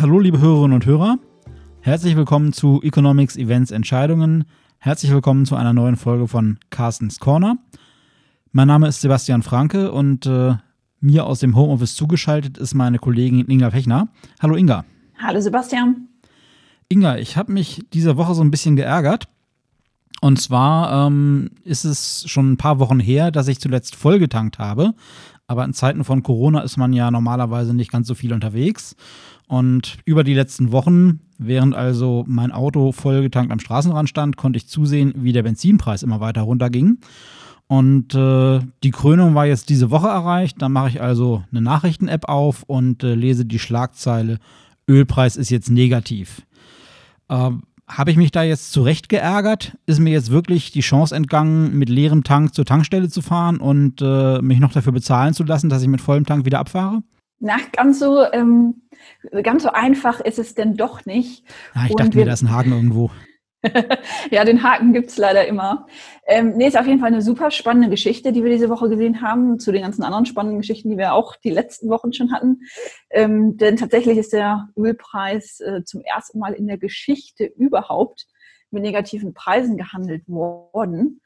Hallo, liebe Hörerinnen und Hörer. Herzlich willkommen zu Economics, Events, Entscheidungen. Herzlich willkommen zu einer neuen Folge von Carstens Corner. Mein Name ist Sebastian Franke und äh, mir aus dem Homeoffice zugeschaltet ist meine Kollegin Inga Fechner. Hallo Inga. Hallo Sebastian. Inga, ich habe mich diese Woche so ein bisschen geärgert. Und zwar ähm, ist es schon ein paar Wochen her, dass ich zuletzt vollgetankt habe. Aber in Zeiten von Corona ist man ja normalerweise nicht ganz so viel unterwegs. Und über die letzten Wochen, während also mein Auto vollgetankt am Straßenrand stand, konnte ich zusehen, wie der Benzinpreis immer weiter runterging. Und äh, die Krönung war jetzt diese Woche erreicht. Dann mache ich also eine Nachrichten-App auf und äh, lese die Schlagzeile: Ölpreis ist jetzt negativ. Äh, Habe ich mich da jetzt zurecht geärgert? Ist mir jetzt wirklich die Chance entgangen, mit leerem Tank zur Tankstelle zu fahren und äh, mich noch dafür bezahlen zu lassen, dass ich mit vollem Tank wieder abfahre? Na, ganz so, ähm, ganz so einfach ist es denn doch nicht. Ja, ich und dachte mir, da ist ein Haken irgendwo. ja, den Haken gibt's leider immer. Ähm, nee, ist auf jeden Fall eine super spannende Geschichte, die wir diese Woche gesehen haben, zu den ganzen anderen spannenden Geschichten, die wir auch die letzten Wochen schon hatten. Ähm, denn tatsächlich ist der Ölpreis äh, zum ersten Mal in der Geschichte überhaupt mit negativen Preisen gehandelt worden.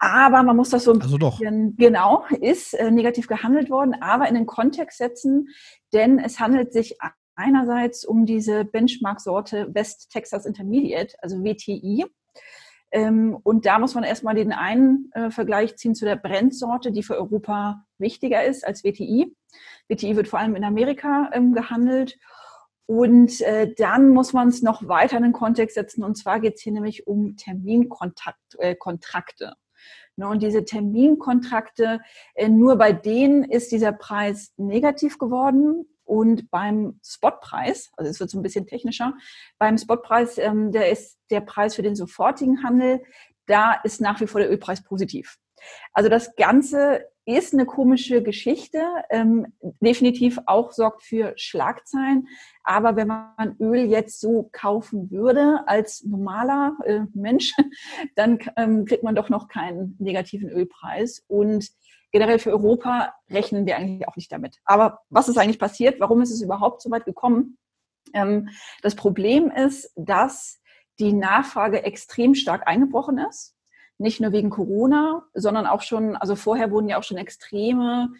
Aber man muss das so ein also bisschen, genau, ist äh, negativ gehandelt worden, aber in den Kontext setzen, denn es handelt sich einerseits um diese Benchmark-Sorte West Texas Intermediate, also WTI. Ähm, und da muss man erstmal den einen äh, Vergleich ziehen zu der Brent-Sorte, die für Europa wichtiger ist als WTI. WTI wird vor allem in Amerika ähm, gehandelt. Und äh, dann muss man es noch weiter in den Kontext setzen. Und zwar geht es hier nämlich um Terminkontrakte. Äh, ne, und diese Terminkontrakte, nur bei denen ist dieser Preis negativ geworden. Und beim Spotpreis, also es wird so ein bisschen technischer, beim Spotpreis, ähm, der ist der Preis für den sofortigen Handel, da ist nach wie vor der Ölpreis positiv. Also das Ganze ist eine komische Geschichte, ähm, definitiv auch sorgt für Schlagzeilen. Aber wenn man Öl jetzt so kaufen würde als normaler äh, Mensch, dann ähm, kriegt man doch noch keinen negativen Ölpreis. Und generell für Europa rechnen wir eigentlich auch nicht damit. Aber was ist eigentlich passiert? Warum ist es überhaupt so weit gekommen? Ähm, das Problem ist, dass die Nachfrage extrem stark eingebrochen ist. Nicht nur wegen Corona, sondern auch schon, also vorher wurden ja auch schon extreme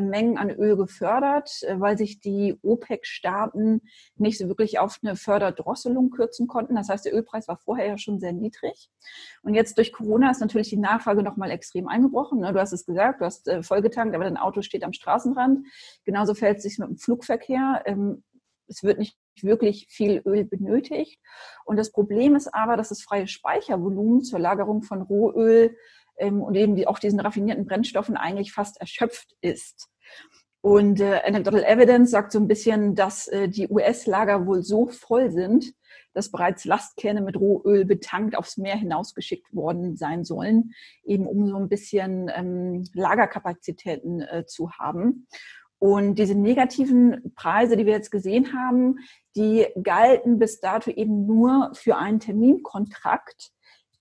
Mengen an Öl gefördert, äh, weil sich die OPEC-Staaten nicht so wirklich auf eine Förderdrosselung kürzen konnten. Das heißt, der Ölpreis war vorher ja schon sehr niedrig. Und jetzt durch Corona ist natürlich die Nachfrage nochmal extrem eingebrochen. Ne? Du hast es gesagt, du hast äh, vollgetankt, aber dein Auto steht am Straßenrand. Genauso fällt es sich mit dem Flugverkehr. Ähm, es wird nicht wirklich viel Öl benötigt. Und das Problem ist aber, dass das freie Speichervolumen zur Lagerung von Rohöl ähm, und eben die, auch diesen raffinierten Brennstoffen eigentlich fast erschöpft ist. Und äh, Anecdotal Evidence sagt so ein bisschen, dass äh, die US-Lager wohl so voll sind, dass bereits Lastkähne mit Rohöl betankt aufs Meer hinausgeschickt worden sein sollen, eben um so ein bisschen ähm, Lagerkapazitäten äh, zu haben. Und diese negativen Preise, die wir jetzt gesehen haben, die galten bis dato eben nur für einen Terminkontrakt,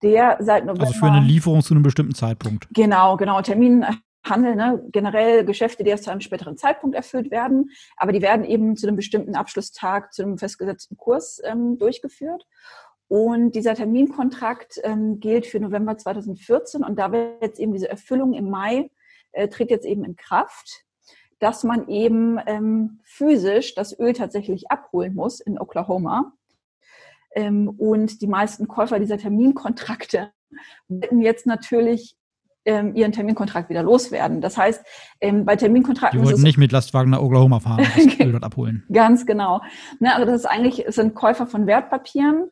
der seit November. Also für eine Lieferung zu einem bestimmten Zeitpunkt. Genau, genau. Terminhandel, ne, generell Geschäfte, die erst zu einem späteren Zeitpunkt erfüllt werden, aber die werden eben zu einem bestimmten Abschlusstag, zu einem festgesetzten Kurs ähm, durchgeführt. Und dieser Terminkontrakt ähm, gilt für November 2014 und da wird jetzt eben diese Erfüllung im Mai, äh, tritt jetzt eben in Kraft, dass man eben ähm, physisch das Öl tatsächlich abholen muss in Oklahoma. Ähm, und die meisten Käufer dieser Terminkontrakte wollten jetzt natürlich ähm, ihren Terminkontrakt wieder loswerden. Das heißt, ähm, bei Terminkontrakten. Die wollten nicht mit Lastwagen nach Oklahoma fahren und das dort abholen. Ganz genau. Ne, also das ist eigentlich, es sind Käufer von Wertpapieren,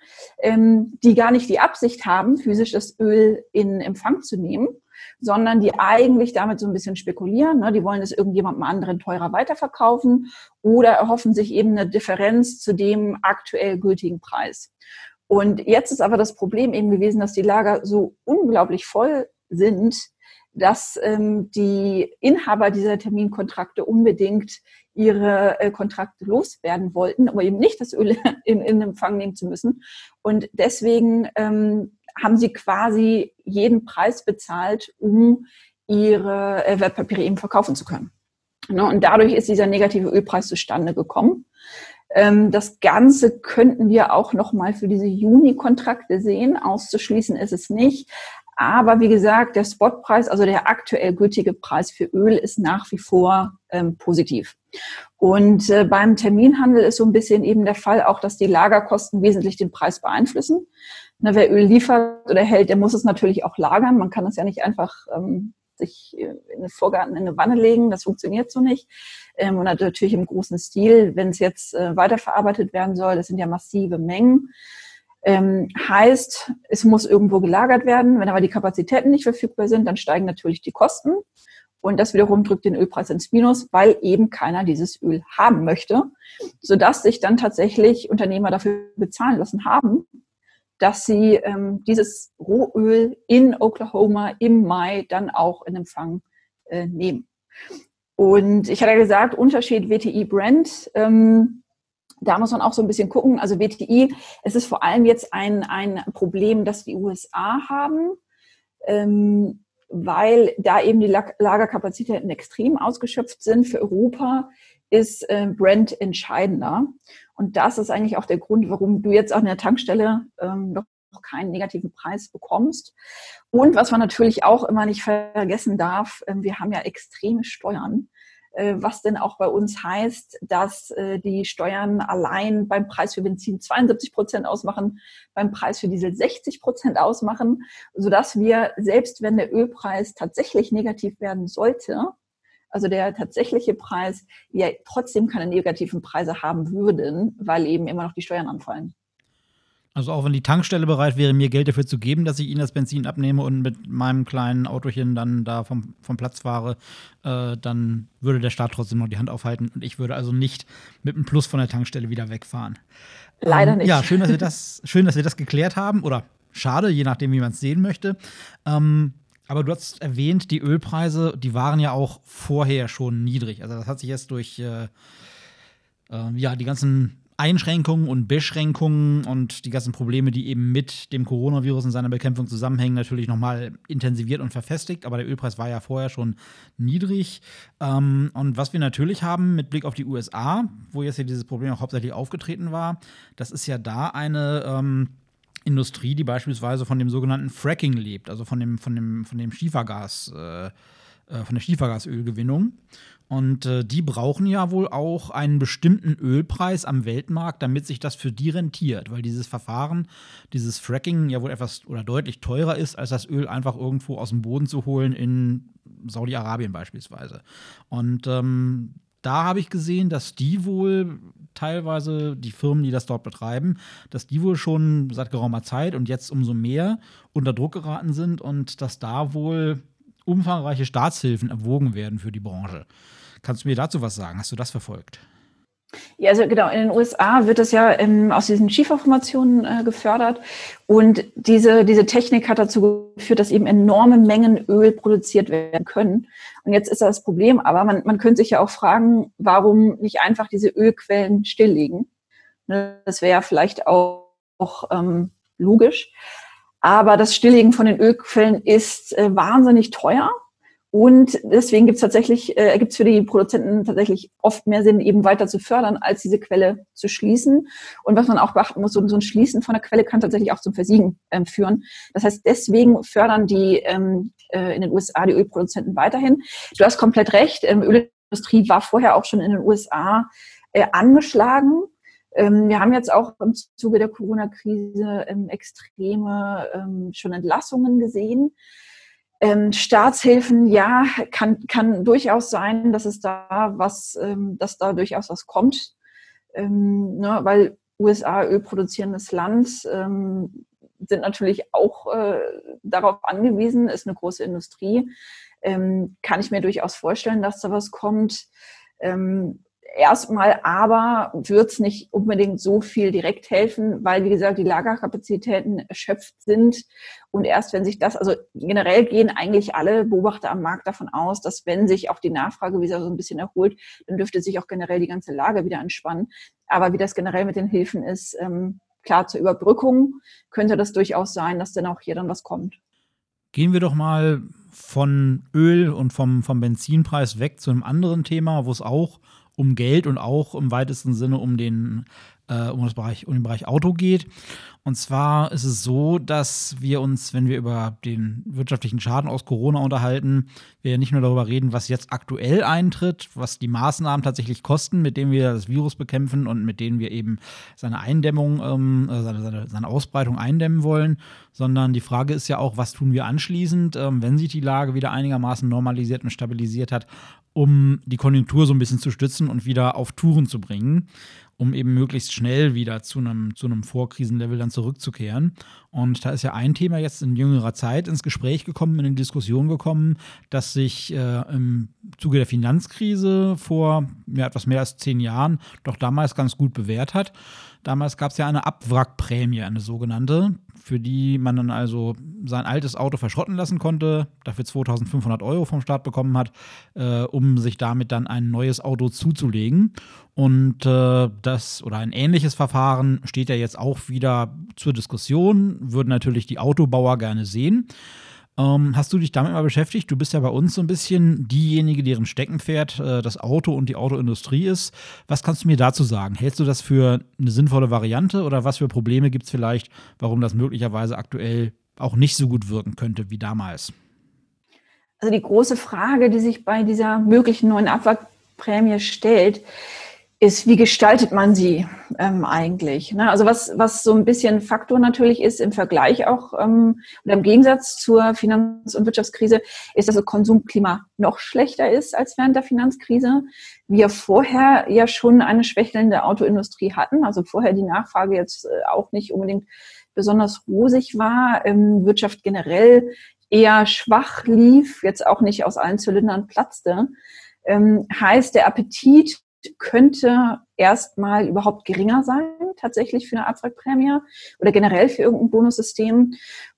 die gar nicht die Absicht haben, physisch das Öl in Empfang zu nehmen, sondern die eigentlich damit so ein bisschen spekulieren. Ne? Die wollen es irgendjemandem anderen teurer weiterverkaufen oder erhoffen sich eben eine Differenz zu dem aktuell gültigen Preis. Und jetzt ist aber das Problem eben gewesen, dass die Lager so unglaublich voll sind, dass ähm, die Inhaber dieser Terminkontrakte unbedingt ihre äh, Kontrakte loswerden wollten, aber eben nicht das Öl in, in Empfang nehmen zu müssen. Und deswegen ähm, haben sie quasi jeden Preis bezahlt, um ihre äh, Wertpapiere eben verkaufen zu können. Ne? Und dadurch ist dieser negative Ölpreis zustande gekommen. Ähm, das Ganze könnten wir auch nochmal für diese Juni-Kontrakte sehen. Auszuschließen ist es nicht. Aber wie gesagt, der Spotpreis, also der aktuell gültige Preis für Öl, ist nach wie vor ähm, positiv. Und äh, beim Terminhandel ist so ein bisschen eben der Fall auch, dass die Lagerkosten wesentlich den Preis beeinflussen. Na, wer Öl liefert oder hält, der muss es natürlich auch lagern. Man kann es ja nicht einfach ähm, sich äh, in den Vorgarten in eine Wanne legen. Das funktioniert so nicht. Ähm, und natürlich im großen Stil, wenn es jetzt äh, weiterverarbeitet werden soll, das sind ja massive Mengen. Ähm, heißt, es muss irgendwo gelagert werden. Wenn aber die Kapazitäten nicht verfügbar sind, dann steigen natürlich die Kosten. Und das wiederum drückt den Ölpreis ins Minus, weil eben keiner dieses Öl haben möchte, sodass sich dann tatsächlich Unternehmer dafür bezahlen lassen haben, dass sie ähm, dieses Rohöl in Oklahoma im Mai dann auch in Empfang äh, nehmen. Und ich hatte gesagt, Unterschied WTI Brent. Ähm, da muss man auch so ein bisschen gucken. Also WTI, es ist vor allem jetzt ein, ein Problem, das die USA haben, ähm, weil da eben die Lagerkapazitäten extrem ausgeschöpft sind. Für Europa ist äh, Brent entscheidender. Und das ist eigentlich auch der Grund, warum du jetzt an der Tankstelle ähm, noch keinen negativen Preis bekommst. Und was man natürlich auch immer nicht vergessen darf, äh, wir haben ja extreme Steuern. Äh, was denn auch bei uns heißt, dass äh, die Steuern allein beim Preis für Benzin 72 Prozent ausmachen, beim Preis für Diesel 60 Prozent ausmachen, sodass wir, selbst wenn der Ölpreis tatsächlich negativ werden sollte, also der tatsächliche Preis, wir trotzdem keine negativen Preise haben würden, weil eben immer noch die Steuern anfallen. Also auch wenn die Tankstelle bereit wäre, mir Geld dafür zu geben, dass ich ihnen das Benzin abnehme und mit meinem kleinen Autochen dann da vom, vom Platz fahre, äh, dann würde der Staat trotzdem noch die Hand aufhalten und ich würde also nicht mit einem Plus von der Tankstelle wieder wegfahren. Leider ähm, nicht. Ja, schön, dass wir das, schön, dass wir das geklärt haben. Oder schade, je nachdem, wie man es sehen möchte. Ähm, aber du hast erwähnt, die Ölpreise, die waren ja auch vorher schon niedrig. Also das hat sich jetzt durch äh, äh, ja, die ganzen Einschränkungen und Beschränkungen und die ganzen Probleme, die eben mit dem Coronavirus und seiner Bekämpfung zusammenhängen, natürlich nochmal intensiviert und verfestigt. Aber der Ölpreis war ja vorher schon niedrig. Ähm, und was wir natürlich haben mit Blick auf die USA, wo jetzt hier dieses Problem auch hauptsächlich aufgetreten war, das ist ja da eine ähm, Industrie, die beispielsweise von dem sogenannten Fracking lebt, also von dem, von dem, von dem Schiefergas. Äh, von der Schiefergasölgewinnung. Und äh, die brauchen ja wohl auch einen bestimmten Ölpreis am Weltmarkt, damit sich das für die rentiert, weil dieses Verfahren, dieses Fracking ja wohl etwas oder deutlich teurer ist, als das Öl einfach irgendwo aus dem Boden zu holen in Saudi-Arabien beispielsweise. Und ähm, da habe ich gesehen, dass die wohl teilweise, die Firmen, die das dort betreiben, dass die wohl schon seit geraumer Zeit und jetzt umso mehr unter Druck geraten sind und dass da wohl umfangreiche Staatshilfen erwogen werden für die Branche. Kannst du mir dazu was sagen? Hast du das verfolgt? Ja, also genau, in den USA wird das ja ähm, aus diesen Schieferformationen äh, gefördert und diese, diese Technik hat dazu geführt, dass eben enorme Mengen Öl produziert werden können. Und jetzt ist das Problem, aber man, man könnte sich ja auch fragen, warum nicht einfach diese Ölquellen stilllegen. Ne, das wäre ja vielleicht auch, auch ähm, logisch. Aber das Stilllegen von den Ölquellen ist äh, wahnsinnig teuer. Und deswegen gibt es tatsächlich, äh, gibt es für die Produzenten tatsächlich oft mehr Sinn, eben weiter zu fördern, als diese Quelle zu schließen. Und was man auch beachten muss, so, so ein Schließen von der Quelle kann tatsächlich auch zum Versiegen ähm, führen. Das heißt, deswegen fördern die ähm, äh, in den USA die Ölproduzenten weiterhin. Du hast komplett recht, ähm, Ölindustrie war vorher auch schon in den USA äh, angeschlagen. Ähm, wir haben jetzt auch im Zuge der Corona-Krise ähm, extreme ähm, schon Entlassungen gesehen. Staatshilfen, ja, kann, kann durchaus sein, dass es da was, dass da durchaus was kommt, ne, weil USA ölproduzierendes Land sind natürlich auch äh, darauf angewiesen, ist eine große Industrie. kann ich mir durchaus vorstellen, dass da was kommt erstmal aber wird es nicht unbedingt so viel direkt helfen, weil, wie gesagt, die Lagerkapazitäten erschöpft sind. Und erst wenn sich das, also generell gehen eigentlich alle Beobachter am Markt davon aus, dass wenn sich auch die Nachfrage wieder so ein bisschen erholt, dann dürfte sich auch generell die ganze Lage wieder entspannen. Aber wie das generell mit den Hilfen ist, ähm, klar, zur Überbrückung könnte das durchaus sein, dass dann auch hier dann was kommt. Gehen wir doch mal von Öl und vom, vom Benzinpreis weg zu einem anderen Thema, wo es auch um Geld und auch im weitesten Sinne um den äh, um, das Bereich, um den Bereich Auto geht. Und zwar ist es so, dass wir uns, wenn wir über den wirtschaftlichen Schaden aus Corona unterhalten, wir nicht nur darüber reden, was jetzt aktuell eintritt, was die Maßnahmen tatsächlich kosten, mit denen wir das Virus bekämpfen und mit denen wir eben seine Eindämmung, ähm, äh, seine, seine, seine, Ausbreitung eindämmen wollen, sondern die Frage ist ja auch, was tun wir anschließend, ähm, wenn sich die Lage wieder einigermaßen normalisiert und stabilisiert hat, um die Konjunktur so ein bisschen zu stützen und wieder auf Touren zu bringen um eben möglichst schnell wieder zu einem, zu einem Vorkrisenlevel dann zurückzukehren. Und da ist ja ein Thema jetzt in jüngerer Zeit ins Gespräch gekommen, in die Diskussion gekommen, dass sich äh, im Zuge der Finanzkrise vor ja, etwas mehr als zehn Jahren doch damals ganz gut bewährt hat. Damals gab es ja eine Abwrackprämie, eine sogenannte, für die man dann also sein altes Auto verschrotten lassen konnte, dafür 2500 Euro vom Staat bekommen hat, äh, um sich damit dann ein neues Auto zuzulegen. Und äh, das oder ein ähnliches Verfahren steht ja jetzt auch wieder zur Diskussion, würden natürlich die Autobauer gerne sehen. Ähm, hast du dich damit mal beschäftigt? Du bist ja bei uns so ein bisschen diejenige, deren Steckenpferd äh, das Auto und die Autoindustrie ist. Was kannst du mir dazu sagen? Hältst du das für eine sinnvolle Variante oder was für Probleme gibt es vielleicht, warum das möglicherweise aktuell auch nicht so gut wirken könnte wie damals? Also die große Frage, die sich bei dieser möglichen neuen Abwrackprämie stellt, ist, wie gestaltet man sie ähm, eigentlich? Ne? Also was, was so ein bisschen Faktor natürlich ist im Vergleich auch ähm, oder im Gegensatz zur Finanz- und Wirtschaftskrise, ist, dass das Konsumklima noch schlechter ist als während der Finanzkrise. Wir vorher ja schon eine schwächelnde Autoindustrie hatten, also vorher die Nachfrage jetzt äh, auch nicht unbedingt besonders rosig war, ähm, Wirtschaft generell eher schwach lief, jetzt auch nicht aus allen Zylindern platzte. Ähm, heißt, der Appetit könnte erstmal überhaupt geringer sein, tatsächlich für eine Abwrackprämie oder generell für irgendein Bonussystem.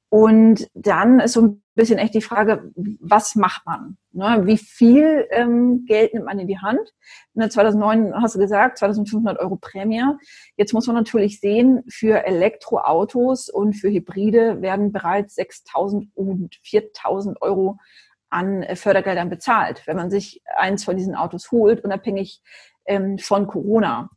Und dann ist so ein bisschen echt die Frage, was macht man? Ne? Wie viel ähm, Geld nimmt man in die Hand? Ne, 2009 hast du gesagt, 2500 Euro Prämie. Jetzt muss man natürlich sehen, für Elektroautos und für Hybride werden bereits 6000 und 4000 Euro an Fördergeldern bezahlt, wenn man sich eins von diesen Autos holt, unabhängig ähm, von Corona.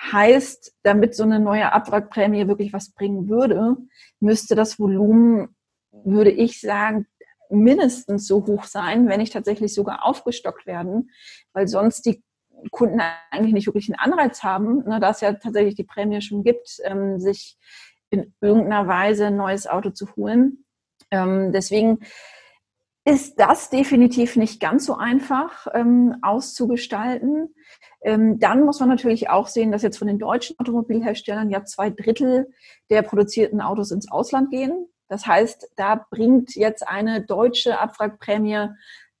Heißt, damit so eine neue Abwrackprämie wirklich was bringen würde, müsste das Volumen, würde ich sagen, mindestens so hoch sein, wenn nicht tatsächlich sogar aufgestockt werden, weil sonst die Kunden eigentlich nicht wirklich einen Anreiz haben, ne, da es ja tatsächlich die Prämie schon gibt, ähm, sich in irgendeiner Weise ein neues Auto zu holen. Ähm, deswegen ist das definitiv nicht ganz so einfach ähm, auszugestalten. Ähm, dann muss man natürlich auch sehen, dass jetzt von den deutschen Automobilherstellern ja zwei Drittel der produzierten Autos ins Ausland gehen. Das heißt, da bringt jetzt eine deutsche Abwrackprämie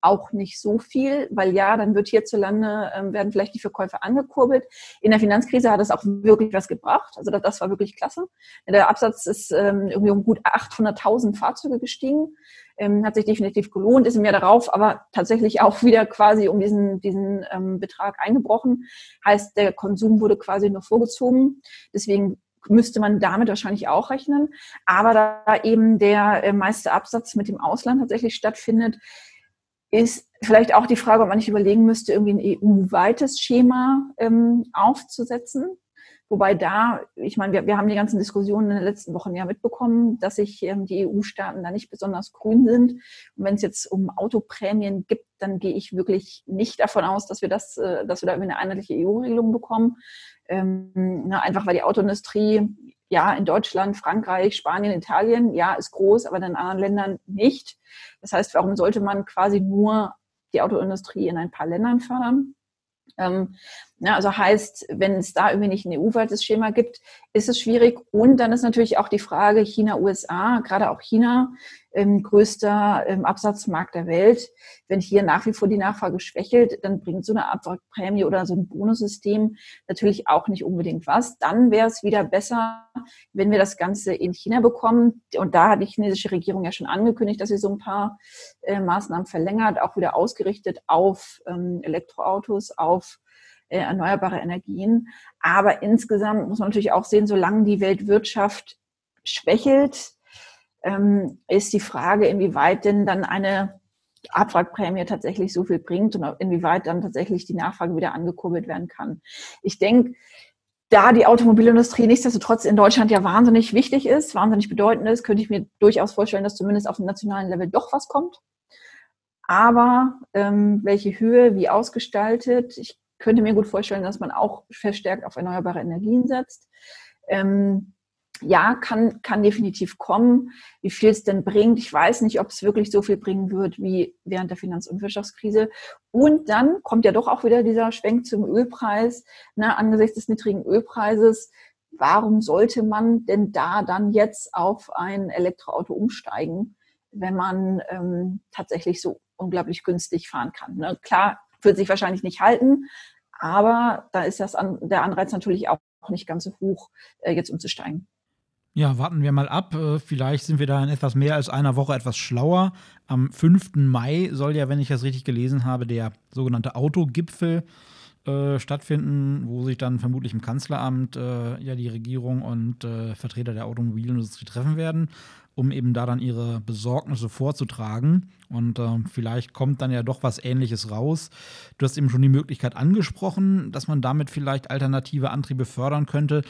auch nicht so viel, weil ja, dann wird hierzulande, ähm, werden vielleicht die Verkäufe angekurbelt. In der Finanzkrise hat es auch wirklich was gebracht. Also das, das war wirklich klasse. Der Absatz ist ähm, irgendwie um gut 800.000 Fahrzeuge gestiegen ähm, hat sich definitiv gelohnt, ist im Jahr darauf aber tatsächlich auch wieder quasi um diesen, diesen ähm, Betrag eingebrochen. Heißt, der Konsum wurde quasi nur vorgezogen. Deswegen müsste man damit wahrscheinlich auch rechnen. Aber da eben der äh, meiste Absatz mit dem Ausland tatsächlich stattfindet, ist vielleicht auch die Frage, ob man nicht überlegen müsste, irgendwie ein EU-weites Schema ähm, aufzusetzen. Wobei da, ich meine, wir, wir haben die ganzen Diskussionen in den letzten Wochen ja mitbekommen, dass sich ähm, die EU-Staaten da nicht besonders grün sind. Und wenn es jetzt um Autoprämien gibt, dann gehe ich wirklich nicht davon aus, dass wir das, äh, dass wir da eine einheitliche EU-Regelung bekommen. Ähm, na, einfach weil die Autoindustrie ja in Deutschland, Frankreich, Spanien, Italien, ja, ist groß, aber in anderen Ländern nicht. Das heißt, warum sollte man quasi nur die Autoindustrie in ein paar Ländern fördern? Ähm, ja, also heißt, wenn es da irgendwie nicht ein EU-weites Schema gibt, ist es schwierig. Und dann ist natürlich auch die Frage China, USA, gerade auch China, ähm, größter ähm, Absatzmarkt der Welt. Wenn hier nach wie vor die Nachfrage schwächelt, dann bringt so eine Abwrackprämie oder so ein Bonussystem natürlich auch nicht unbedingt was. Dann wäre es wieder besser, wenn wir das Ganze in China bekommen. Und da hat die chinesische Regierung ja schon angekündigt, dass sie so ein paar äh, Maßnahmen verlängert, auch wieder ausgerichtet auf ähm, Elektroautos, auf äh, erneuerbare Energien. Aber insgesamt muss man natürlich auch sehen, solange die Weltwirtschaft schwächelt, ähm, ist die Frage, inwieweit denn dann eine Abwrackprämie tatsächlich so viel bringt und inwieweit dann tatsächlich die Nachfrage wieder angekurbelt werden kann. Ich denke, da die Automobilindustrie nichtsdestotrotz in Deutschland ja wahnsinnig wichtig ist, wahnsinnig bedeutend ist, könnte ich mir durchaus vorstellen, dass zumindest auf dem nationalen Level doch was kommt. Aber ähm, welche Höhe, wie ausgestaltet, ich könnte mir gut vorstellen, dass man auch verstärkt auf erneuerbare Energien setzt. Ähm, ja, kann, kann definitiv kommen. Wie viel es denn bringt, ich weiß nicht, ob es wirklich so viel bringen wird wie während der Finanz- und Wirtschaftskrise. Und dann kommt ja doch auch wieder dieser Schwenk zum Ölpreis. Na, angesichts des niedrigen Ölpreises, warum sollte man denn da dann jetzt auf ein Elektroauto umsteigen, wenn man ähm, tatsächlich so unglaublich günstig fahren kann? Ne? Klar, wird sich wahrscheinlich nicht halten, aber da ist das an, der Anreiz natürlich auch nicht ganz so hoch, äh, jetzt umzusteigen. Ja, warten wir mal ab. Äh, vielleicht sind wir da in etwas mehr als einer Woche etwas schlauer. Am 5. Mai soll ja, wenn ich das richtig gelesen habe, der sogenannte Autogipfel äh, stattfinden, wo sich dann vermutlich im Kanzleramt äh, ja die Regierung und äh, Vertreter der Automobilindustrie treffen werden, um eben da dann ihre Besorgnisse vorzutragen. Und äh, vielleicht kommt dann ja doch was Ähnliches raus. Du hast eben schon die Möglichkeit angesprochen, dass man damit vielleicht alternative Antriebe fördern könnte.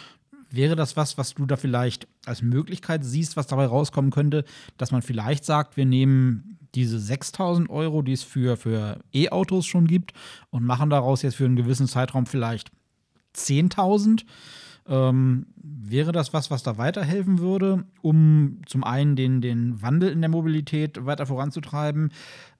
Wäre das was, was du da vielleicht als Möglichkeit siehst, was dabei rauskommen könnte, dass man vielleicht sagt, wir nehmen diese 6000 Euro, die es für, für E-Autos schon gibt, und machen daraus jetzt für einen gewissen Zeitraum vielleicht 10.000? Ähm, wäre das was, was da weiterhelfen würde, um zum einen den, den Wandel in der Mobilität weiter voranzutreiben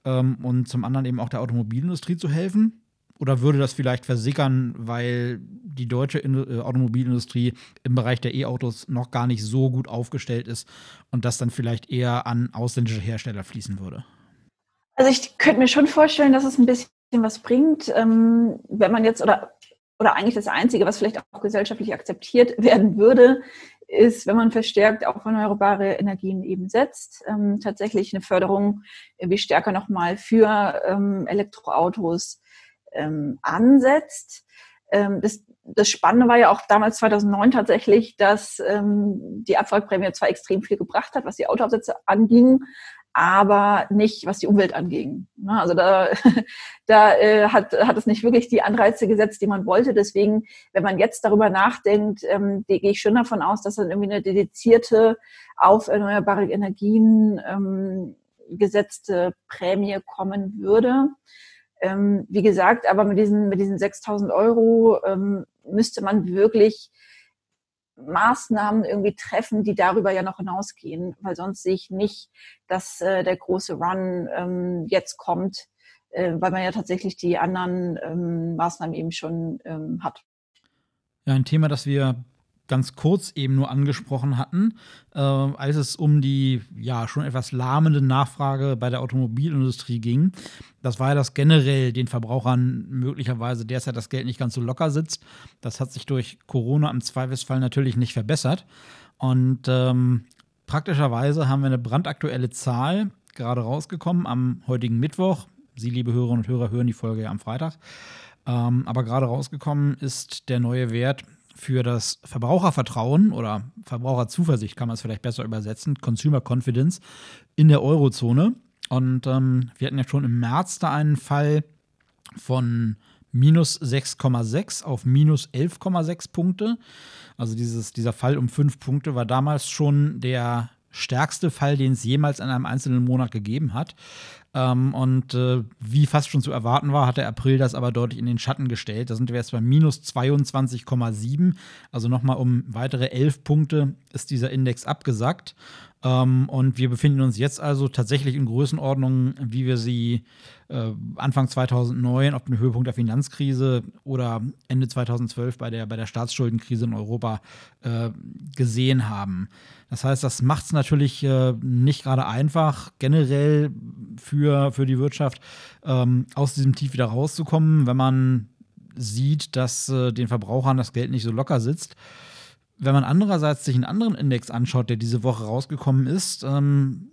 ähm, und zum anderen eben auch der Automobilindustrie zu helfen? Oder würde das vielleicht versickern, weil die deutsche äh, Automobilindustrie im Bereich der E-Autos noch gar nicht so gut aufgestellt ist und das dann vielleicht eher an ausländische Hersteller fließen würde? Also ich könnte mir schon vorstellen, dass es ein bisschen was bringt, ähm, wenn man jetzt oder oder eigentlich das Einzige, was vielleicht auch gesellschaftlich akzeptiert werden würde, ist, wenn man verstärkt auf erneuerbare Energien eben setzt, ähm, tatsächlich eine Förderung wie stärker nochmal für ähm, Elektroautos ähm, ansetzt. Ähm, das, das Spannende war ja auch damals 2009 tatsächlich, dass ähm, die Abwrackprämie zwar extrem viel gebracht hat, was die Autoabsätze anging, aber nicht, was die Umwelt anging. Ne, also da, da äh, hat, hat es nicht wirklich die Anreize gesetzt, die man wollte. Deswegen, wenn man jetzt darüber nachdenkt, ähm, gehe ich schon davon aus, dass dann irgendwie eine dedizierte auf erneuerbare Energien ähm, gesetzte Prämie kommen würde. Ähm, wie gesagt, aber mit diesen, mit diesen 6000 Euro ähm, müsste man wirklich Maßnahmen irgendwie treffen, die darüber ja noch hinausgehen, weil sonst sehe ich nicht, dass äh, der große Run ähm, jetzt kommt, äh, weil man ja tatsächlich die anderen ähm, Maßnahmen eben schon ähm, hat. Ja, ein Thema, das wir ganz kurz eben nur angesprochen hatten, äh, als es um die ja schon etwas lahmende Nachfrage bei der Automobilindustrie ging. Das war ja, dass generell den Verbrauchern möglicherweise derzeit das Geld nicht ganz so locker sitzt. Das hat sich durch Corona im Zweifelsfall natürlich nicht verbessert. Und ähm, praktischerweise haben wir eine brandaktuelle Zahl gerade rausgekommen am heutigen Mittwoch. Sie, liebe Hörerinnen und Hörer, hören die Folge ja am Freitag. Ähm, aber gerade rausgekommen ist der neue Wert für das Verbrauchervertrauen oder Verbraucherzuversicht kann man es vielleicht besser übersetzen, Consumer Confidence in der Eurozone. Und ähm, wir hatten ja schon im März da einen Fall von minus 6,6 auf minus 11,6 Punkte. Also dieses, dieser Fall um 5 Punkte war damals schon der stärkste Fall, den es jemals in einem einzelnen Monat gegeben hat. Ähm, und äh, wie fast schon zu erwarten war, hat der April das aber deutlich in den Schatten gestellt. Da sind wir jetzt bei minus 22,7. Also nochmal um weitere 11 Punkte ist dieser Index abgesackt. Ähm, und wir befinden uns jetzt also tatsächlich in Größenordnungen, wie wir sie äh, Anfang 2009 auf dem Höhepunkt der Finanzkrise oder Ende 2012 bei der, bei der Staatsschuldenkrise in Europa äh, gesehen haben. Das heißt, das macht es natürlich äh, nicht gerade einfach, generell für, für die Wirtschaft ähm, aus diesem Tief wieder rauszukommen, wenn man sieht, dass äh, den Verbrauchern das Geld nicht so locker sitzt. Wenn man andererseits sich einen anderen Index anschaut, der diese Woche rausgekommen ist, ähm,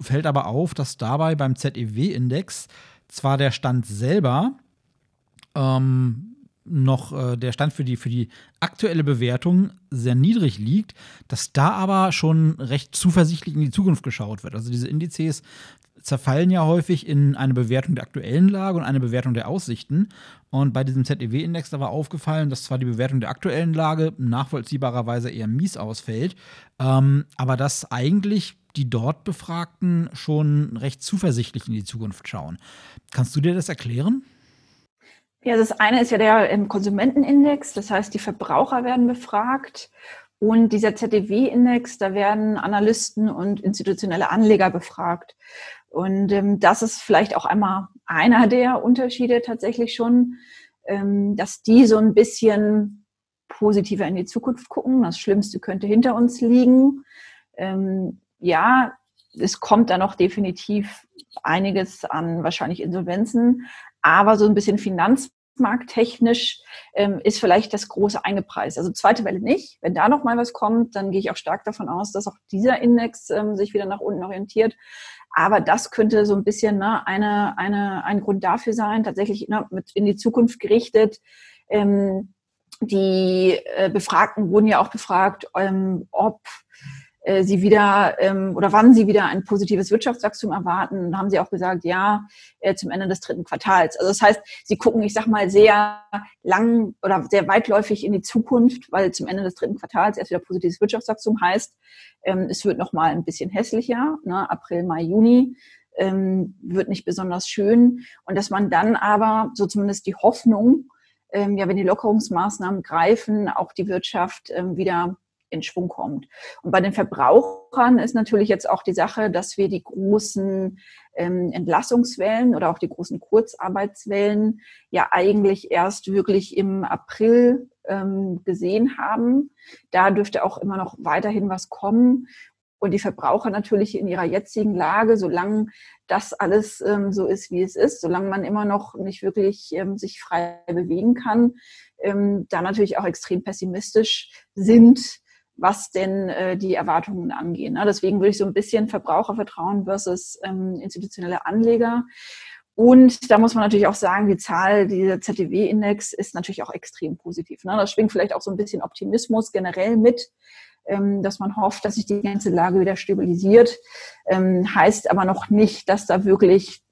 fällt aber auf, dass dabei beim ZEW-Index zwar der Stand selber ähm, noch äh, der Stand für die, für die aktuelle Bewertung sehr niedrig liegt, dass da aber schon recht zuversichtlich in die Zukunft geschaut wird. Also diese Indizes zerfallen ja häufig in eine Bewertung der aktuellen Lage und eine Bewertung der Aussichten. Und bei diesem ZEW-Index, da war aufgefallen, dass zwar die Bewertung der aktuellen Lage nachvollziehbarerweise eher mies ausfällt, ähm, aber dass eigentlich die dort Befragten schon recht zuversichtlich in die Zukunft schauen. Kannst du dir das erklären? Ja, das eine ist ja der Konsumentenindex, das heißt, die Verbraucher werden befragt. Und dieser ZDW-Index, da werden Analysten und institutionelle Anleger befragt. Und ähm, das ist vielleicht auch einmal einer der Unterschiede tatsächlich schon, ähm, dass die so ein bisschen positiver in die Zukunft gucken. Das Schlimmste könnte hinter uns liegen. Ähm, ja, es kommt da noch definitiv einiges an wahrscheinlich Insolvenzen, aber so ein bisschen Finanz markttechnisch ähm, ist vielleicht das große eingepreist. Also zweite Welle nicht. Wenn da noch mal was kommt, dann gehe ich auch stark davon aus, dass auch dieser Index ähm, sich wieder nach unten orientiert. Aber das könnte so ein bisschen ne, eine, eine, ein Grund dafür sein, tatsächlich ne, mit in die Zukunft gerichtet. Ähm, die äh, Befragten wurden ja auch befragt, ähm, ob äh, sie wieder ähm, oder wann sie wieder ein positives Wirtschaftswachstum erwarten. Und haben sie auch gesagt, ja, äh, zum Ende des dritten Quartals. Also das heißt, sie gucken, ich sag mal, sehr lang oder sehr weitläufig in die Zukunft, weil zum Ende des dritten Quartals erst wieder positives Wirtschaftswachstum heißt, ähm, es wird noch mal ein bisschen hässlicher, ne? April, Mai, Juni. Ähm, wird nicht besonders schön. Und dass man dann aber, so zumindest die Hoffnung, ähm, ja, wenn die Lockerungsmaßnahmen greifen, auch die Wirtschaft ähm, wieder in Schwung kommt. Und bei den Verbrauchern ist natürlich jetzt auch die Sache, dass wir die großen ähm, Entlassungswellen oder auch die großen Kurzarbeitswellen ja eigentlich erst wirklich im April ähm, gesehen haben. Da dürfte auch immer noch weiterhin was kommen. Und die Verbraucher natürlich in ihrer jetzigen Lage, solange das alles ähm, so ist, wie es ist, solange man immer noch nicht wirklich ähm, sich frei bewegen kann, ähm, da natürlich auch extrem pessimistisch sind, was denn äh, die Erwartungen angeht. Ne? Deswegen würde ich so ein bisschen Verbrauchervertrauen versus ähm, institutionelle Anleger. Und da muss man natürlich auch sagen, die Zahl dieser ZDW-Index ist natürlich auch extrem positiv. Ne? Das schwingt vielleicht auch so ein bisschen Optimismus generell mit, ähm, dass man hofft, dass sich die ganze Lage wieder stabilisiert. Ähm, heißt aber noch nicht, dass da wirklich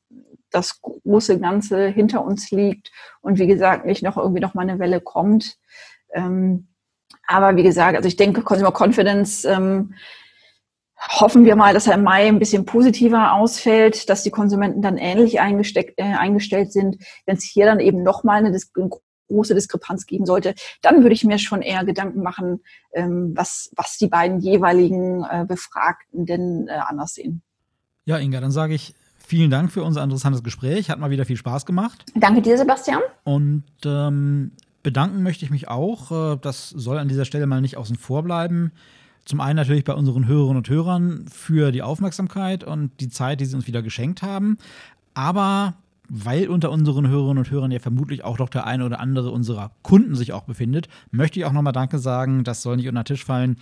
das große Ganze hinter uns liegt und wie gesagt nicht noch irgendwie noch mal eine Welle kommt. Ähm, aber wie gesagt, also ich denke, Consumer Confidence ähm, hoffen wir mal, dass er im Mai ein bisschen positiver ausfällt, dass die Konsumenten dann ähnlich äh, eingestellt sind. Wenn es hier dann eben nochmal eine, Dis eine große Diskrepanz geben sollte, dann würde ich mir schon eher Gedanken machen, ähm, was, was die beiden jeweiligen äh, Befragten denn äh, anders sehen. Ja, Inga, dann sage ich vielen Dank für unser interessantes Gespräch. Hat mal wieder viel Spaß gemacht. Danke dir, Sebastian. Und ähm, Bedanken möchte ich mich auch. Äh, das soll an dieser Stelle mal nicht außen vor bleiben. Zum einen natürlich bei unseren Hörerinnen und Hörern für die Aufmerksamkeit und die Zeit, die sie uns wieder geschenkt haben. Aber weil unter unseren Hörerinnen und Hörern ja vermutlich auch doch der eine oder andere unserer Kunden sich auch befindet, möchte ich auch nochmal Danke sagen. Das soll nicht unter den Tisch fallen.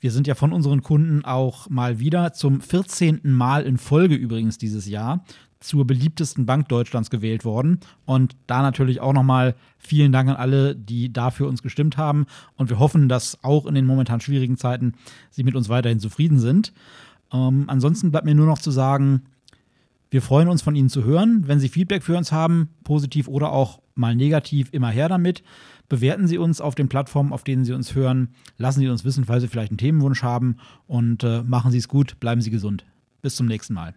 Wir sind ja von unseren Kunden auch mal wieder zum 14. Mal in Folge übrigens dieses Jahr zur beliebtesten Bank Deutschlands gewählt worden. Und da natürlich auch nochmal vielen Dank an alle, die dafür uns gestimmt haben. Und wir hoffen, dass auch in den momentan schwierigen Zeiten Sie mit uns weiterhin zufrieden sind. Ähm, ansonsten bleibt mir nur noch zu sagen, wir freuen uns von Ihnen zu hören. Wenn Sie Feedback für uns haben, positiv oder auch mal negativ, immer her damit. Bewerten Sie uns auf den Plattformen, auf denen Sie uns hören. Lassen Sie uns wissen, falls Sie vielleicht einen Themenwunsch haben. Und äh, machen Sie es gut, bleiben Sie gesund. Bis zum nächsten Mal.